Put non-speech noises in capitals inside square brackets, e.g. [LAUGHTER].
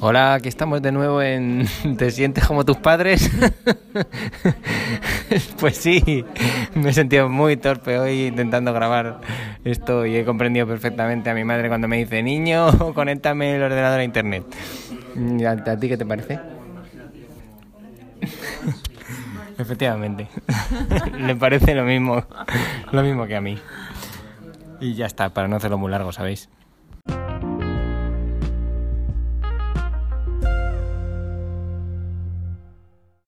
Hola, aquí estamos de nuevo en [LAUGHS] ¿Te sientes como tus padres? [LAUGHS] pues sí, me he sentido muy torpe hoy intentando grabar esto y he comprendido perfectamente a mi madre cuando me dice, niño, [LAUGHS] conéctame el ordenador a internet. ¿A, a ti qué te parece? Efectivamente, le parece lo mismo, lo mismo que a mí. Y ya está, para no hacerlo muy largo, ¿sabéis?